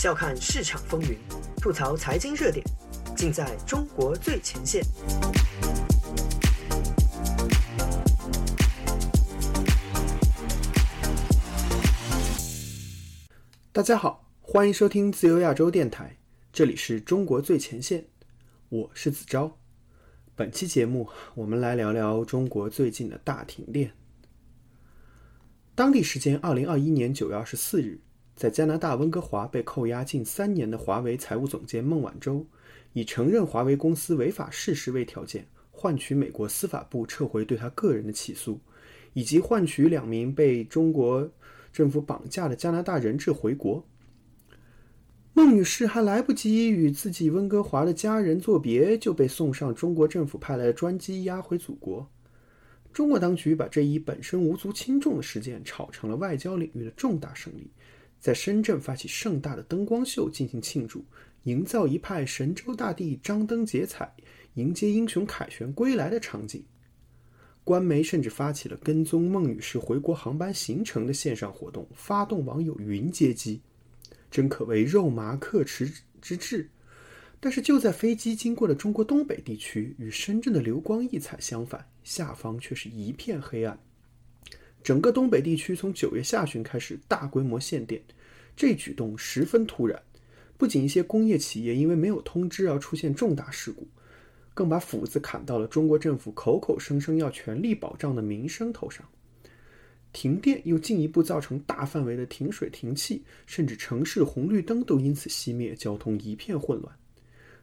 笑看市场风云，吐槽财经热点，尽在中国最前线。大家好，欢迎收听自由亚洲电台，这里是中国最前线，我是子昭。本期节目，我们来聊聊中国最近的大停电。当地时间二零二一年九月二十四日，在加拿大温哥华被扣押近三年的华为财务总监孟晚舟，以承认华为公司违法事实为条件，换取美国司法部撤回对他个人的起诉，以及换取两名被中国。政府绑架的加拿大人质回国，孟女士还来不及与自己温哥华的家人作别，就被送上中国政府派来的专机押回祖国。中国当局把这一本身无足轻重的事件炒成了外交领域的重大胜利，在深圳发起盛大的灯光秀进行庆祝，营造一派神州大地张灯结彩，迎接英雄凯旋归来的场景。官媒甚至发起了跟踪孟女士回国航班行程的线上活动，发动网友云接机，真可谓肉麻克持之至。但是就在飞机经过了中国东北地区，与深圳的流光溢彩相反，下方却是一片黑暗。整个东北地区从九月下旬开始大规模限电，这举动十分突然，不仅一些工业企业因为没有通知而出现重大事故。更把斧子砍到了中国政府口口声声要全力保障的民生头上。停电又进一步造成大范围的停水停气，甚至城市红绿灯都因此熄灭，交通一片混乱。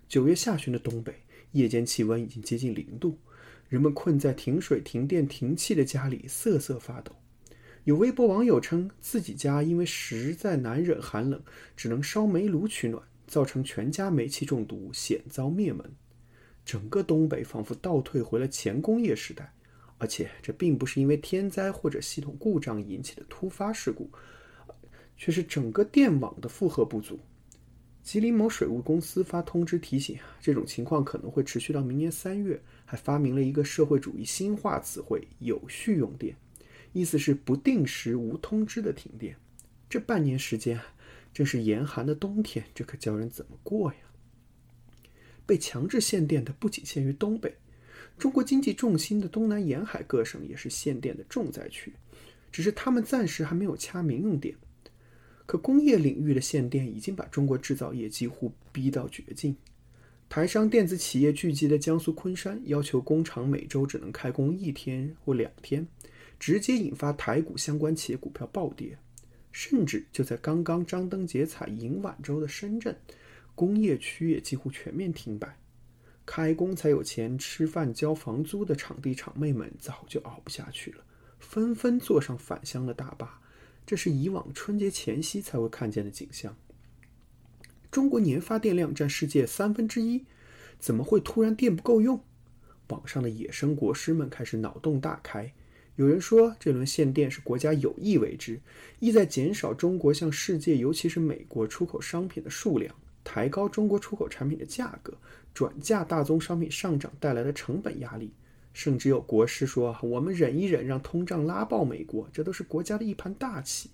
九月下旬的东北，夜间气温已经接近零度，人们困在停水停电停气的家里瑟瑟发抖。有微博网友称，自己家因为实在难忍寒冷，只能烧煤炉取暖，造成全家煤气中毒，险遭灭门。整个东北仿佛倒退回了前工业时代，而且这并不是因为天灾或者系统故障引起的突发事故，却是整个电网的负荷不足。吉林某水务公司发通知提醒，这种情况可能会持续到明年三月，还发明了一个社会主义新化词汇“有序用电”，意思是不定时、无通知的停电。这半年时间，正是严寒的冬天，这可叫人怎么过呀？被强制限电的不仅限于东北，中国经济重心的东南沿海各省也是限电的重灾区，只是他们暂时还没有掐民用电。可工业领域的限电已经把中国制造业几乎逼到绝境。台商电子企业聚集的江苏昆山，要求工厂每周只能开工一天或两天，直接引发台股相关企业股票暴跌。甚至就在刚刚张灯结彩迎晚周的深圳。工业区也几乎全面停摆，开工才有钱吃饭交房租的场地厂妹们早就熬不下去了，纷纷坐上返乡的大巴。这是以往春节前夕才会看见的景象。中国年发电量占世界三分之一，怎么会突然电不够用？网上的野生国师们开始脑洞大开。有人说，这轮限电是国家有意为之，意在减少中国向世界，尤其是美国出口商品的数量。抬高中国出口产品的价格，转嫁大宗商品上涨带来的成本压力，甚至有国师说：“我们忍一忍，让通胀拉爆美国，这都是国家的一盘大棋。”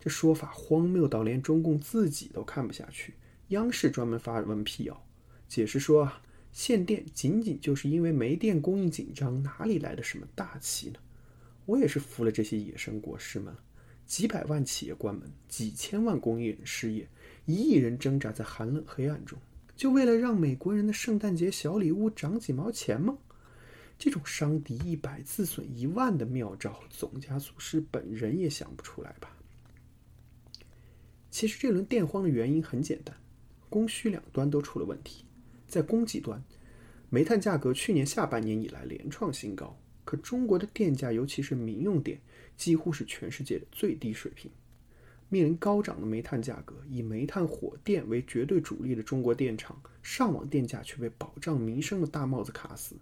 这说法荒谬到连中共自己都看不下去。央视专门发文辟谣，解释说啊：“限电仅仅就是因为煤电供应紧张，哪里来的什么大棋呢？”我也是服了这些野生国师们，几百万企业关门，几千万工业人失业。一亿人挣扎在寒冷黑暗中，就为了让美国人的圣诞节小礼物涨几毛钱吗？这种伤敌一百自损一万的妙招，总加祖师本人也想不出来吧？其实这轮电荒的原因很简单，供需两端都出了问题。在供给端，煤炭价格去年下半年以来连创新高，可中国的电价，尤其是民用电，几乎是全世界的最低水平。面临高涨的煤炭价格，以煤炭火电为绝对主力的中国电厂，上网电价却被保障民生的大帽子卡死。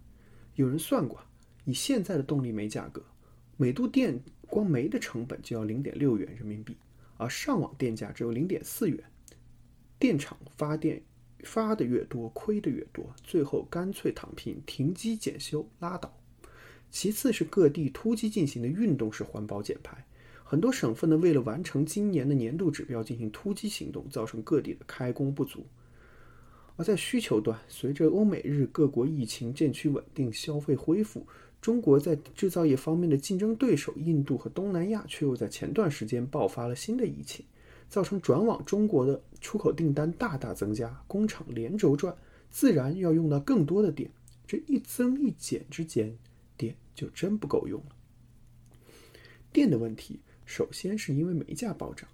有人算过，以现在的动力煤价格，每度电光煤的成本就要零点六元人民币，而上网电价只有零点四元。电厂发电发的越多，亏的越多，最后干脆躺平，停机检修拉倒。其次是各地突击进行的运动式环保减排。很多省份呢，为了完成今年的年度指标进行突击行动，造成各地的开工不足。而在需求端，随着欧美日各国疫情渐趋稳定，消费恢复，中国在制造业方面的竞争对手印度和东南亚却又在前段时间爆发了新的疫情，造成转往中国的出口订单大大增加，工厂连轴转，自然要用到更多的电。这一增一减之间，电就真不够用了。电的问题，首先是因为煤价暴涨。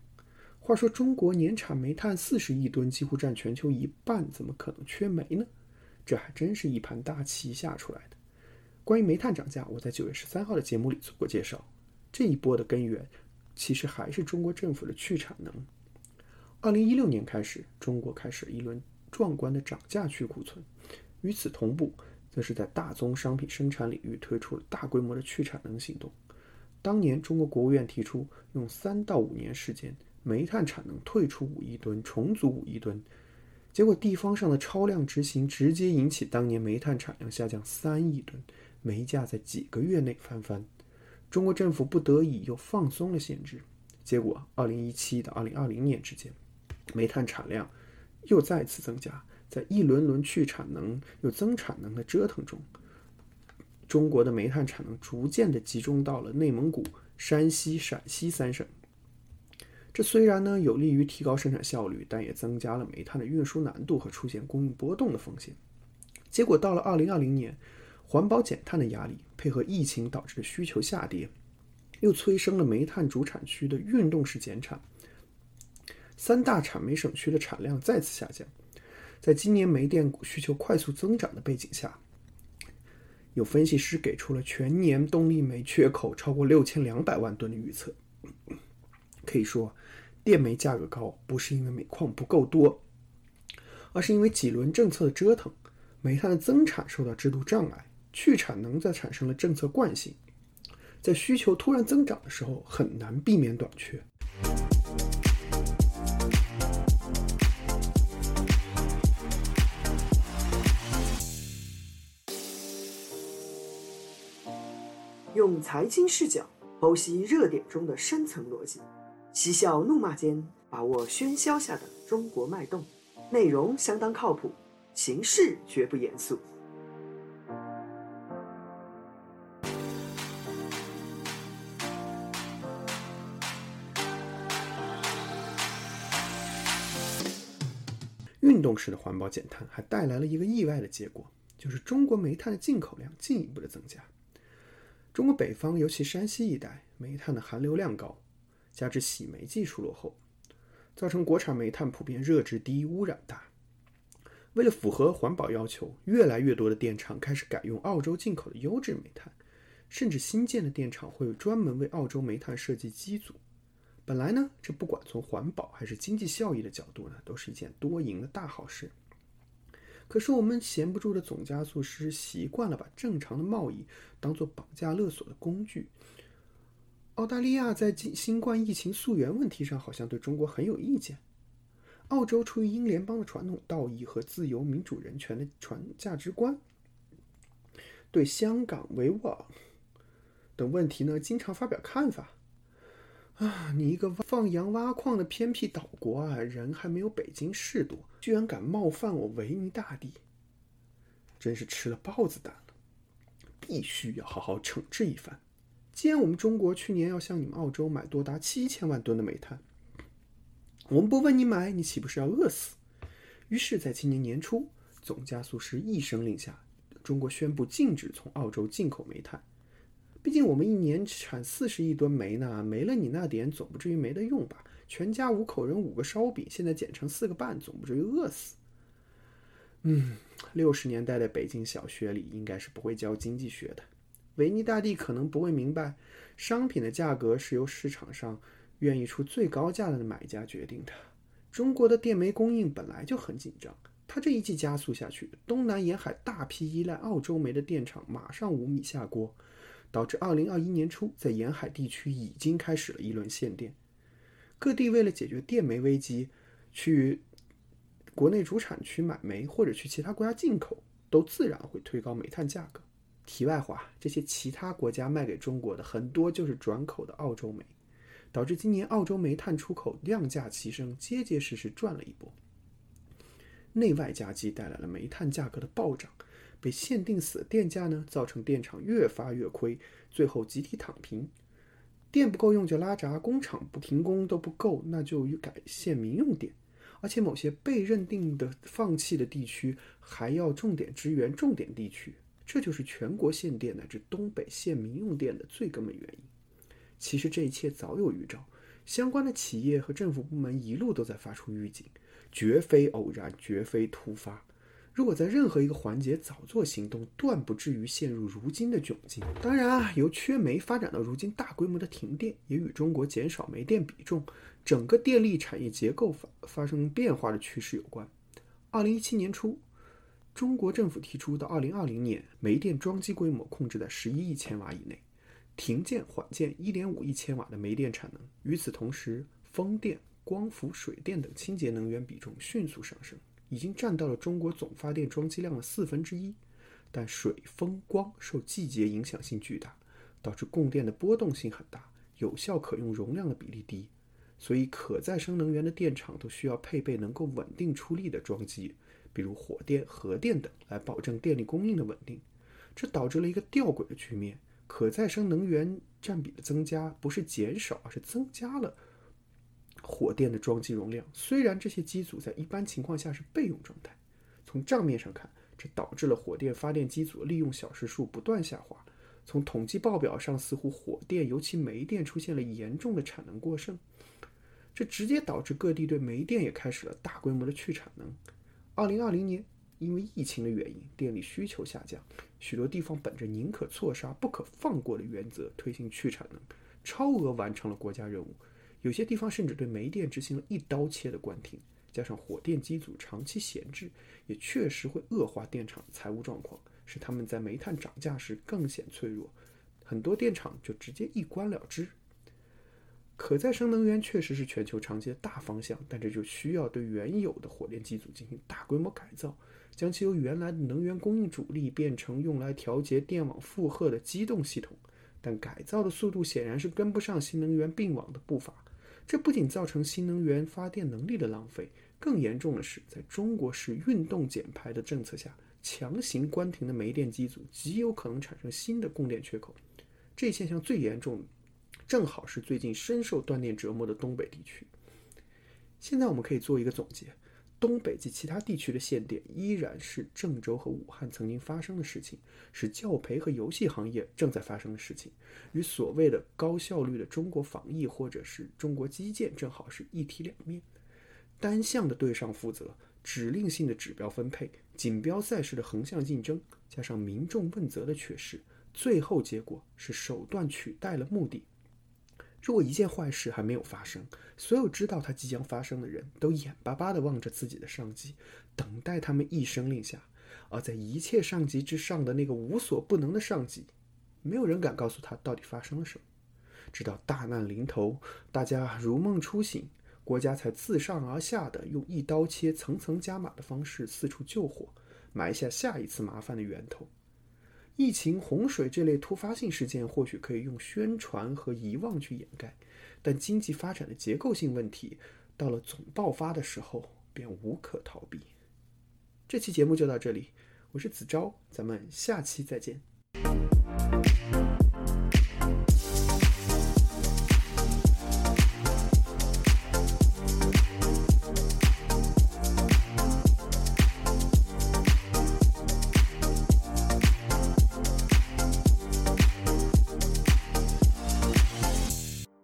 话说，中国年产煤炭四十亿吨，几乎占全球一半，怎么可能缺煤呢？这还真是一盘大棋下出来的。关于煤炭涨价，我在九月十三号的节目里做过介绍。这一波的根源，其实还是中国政府的去产能。二零一六年开始，中国开始一轮壮观的涨价去库存。与此同步，则是在大宗商品生产领域推出了大规模的去产能行动。当年，中国国务院提出用三到五年时间，煤炭产能退出五亿吨，重组五亿吨。结果，地方上的超量执行，直接引起当年煤炭产量下降三亿吨，煤价在几个月内翻番。中国政府不得已又放松了限制，结果，二零一七到二零二零年之间，煤炭产量又再次增加。在一轮轮去产能又增产能的折腾中，中国的煤炭产能逐渐的集中到了内蒙古、山西、陕西三省。这虽然呢有利于提高生产效率，但也增加了煤炭的运输难度和出现供应波动的风险。结果到了二零二零年，环保减碳的压力配合疫情导致的需求下跌，又催生了煤炭主产区的运动式减产，三大产煤省区的产量再次下降。在今年煤电需求快速增长的背景下，有分析师给出了全年动力煤缺口超过六千两百万吨的预测。可以说，电煤价格高不是因为煤矿不够多，而是因为几轮政策的折腾，煤炭的增产受到制度障碍，去产能则产生了政策惯性，在需求突然增长的时候，很难避免短缺。用财经视角剖析热点中的深层逻辑，嬉笑怒骂间把握喧嚣下的中国脉动。内容相当靠谱，形式绝不严肃。运动式的环保减碳还带来了一个意外的结果，就是中国煤炭的进口量进一步的增加。中国北方，尤其山西一带，煤炭的含硫量高，加之洗煤技术落后，造成国产煤炭普遍热值低、污染大。为了符合环保要求，越来越多的电厂开始改用澳洲进口的优质煤炭，甚至新建的电厂会专门为澳洲煤炭设计机组。本来呢，这不管从环保还是经济效益的角度呢，都是一件多赢的大好事。可是我们闲不住的总加速师习惯了把正常的贸易当做绑架勒索的工具。澳大利亚在新冠疫情溯源问题上好像对中国很有意见。澳洲出于英联邦的传统道义和自由民主人权的传价值观，对香港维吾尔等问题呢，经常发表看法。啊，你一个放羊挖矿的偏僻岛国啊，人还没有北京市多，居然敢冒犯我维尼大帝，真是吃了豹子胆了！必须要好好惩治一番。既然我们中国去年要向你们澳洲买多达七千万吨的煤炭，我们不问你买，你岂不是要饿死？于是，在今年年初，总加速师一声令下，中国宣布禁止从澳洲进口煤炭。毕竟我们一年产四十亿吨煤呢，没了你那点，总不至于没得用吧？全家五口人五个烧饼，现在减成四个半，总不至于饿死。嗯，六十年代的北京小学里应该是不会教经济学的。维尼大帝可能不会明白，商品的价格是由市场上愿意出最高价的买家决定的。中国的电煤供应本来就很紧张，他这一季加速下去，东南沿海大批依赖澳洲煤的电厂马上无米下锅。导致二零二一年初，在沿海地区已经开始了一轮限电。各地为了解决电煤危机，去国内主产区买煤或者去其他国家进口，都自然会推高煤炭价格。题外话，这些其他国家卖给中国的很多就是转口的澳洲煤，导致今年澳洲煤炭出口量价齐升，结结实实赚了一波。内外夹击带来了煤炭价格的暴涨，被限定死的电价呢，造成电厂越发越亏，最后集体躺平。电不够用就拉闸，工厂不停工都不够，那就改限民用电。而且某些被认定的放弃的地区，还要重点支援重点地区，这就是全国限电乃至东北限民用电的最根本原因。其实这一切早有预兆，相关的企业和政府部门一路都在发出预警，绝非偶然，绝非突发。如果在任何一个环节早做行动，断不至于陷入如今的窘境。当然啊，由缺煤发展到如今大规模的停电，也与中国减少煤电比重、整个电力产业结构发发生变化的趋势有关。二零一七年初，中国政府提出，到二零二零年，煤电装机规模控制在十一亿千瓦以内，停建缓建一点五亿千瓦的煤电产能。与此同时，风电、光伏、水电等清洁能源比重迅速上升。已经占到了中国总发电装机量的四分之一，但水、风、光受季节影响性巨大，导致供电的波动性很大，有效可用容量的比例低，所以可再生能源的电厂都需要配备能够稳定出力的装机，比如火电、核电等，来保证电力供应的稳定。这导致了一个吊诡的局面：可再生能源占比的增加不是减少，而是增加了。火电的装机容量，虽然这些机组在一般情况下是备用状态，从账面上看，这导致了火电发电机组利用小时数不断下滑。从统计报表上，似乎火电，尤其煤电出现了严重的产能过剩，这直接导致各地对煤电也开始了大规模的去产能。二零二零年，因为疫情的原因，电力需求下降，许多地方本着宁可错杀不可放过的原则，推行去产能，超额完成了国家任务。有些地方甚至对煤电执行了一刀切的关停，加上火电机组长期闲置，也确实会恶化电厂的财务状况，使他们在煤炭涨价时更显脆弱。很多电厂就直接一关了之。可再生能源确实是全球长期的大方向，但这就需要对原有的火电机组进行大规模改造，将其由原来的能源供应主力变成用来调节电网负荷的机动系统。但改造的速度显然是跟不上新能源并网的步伐。这不仅造成新能源发电能力的浪费，更严重的是，在中国式运动减排的政策下，强行关停的煤电机组极有可能产生新的供电缺口。这一现象最严重，正好是最近深受断电折磨的东北地区。现在我们可以做一个总结。东北及其他地区的限电依然是郑州和武汉曾经发生的事情，是教培和游戏行业正在发生的事情，与所谓的高效率的中国防疫或者是中国基建正好是一体两面。单向的对上负责，指令性的指标分配，锦标赛式的横向竞争，加上民众问责的缺失，最后结果是手段取代了目的。如果一件坏事还没有发生，所有知道它即将发生的人都眼巴巴地望着自己的上级，等待他们一声令下；而在一切上级之上的那个无所不能的上级，没有人敢告诉他到底发生了什么。直到大难临头，大家如梦初醒，国家才自上而下的用一刀切、层层加码的方式四处救火，埋下下一次麻烦的源头。疫情、洪水这类突发性事件或许可以用宣传和遗忘去掩盖，但经济发展的结构性问题到了总爆发的时候便无可逃避。这期节目就到这里，我是子昭，咱们下期再见。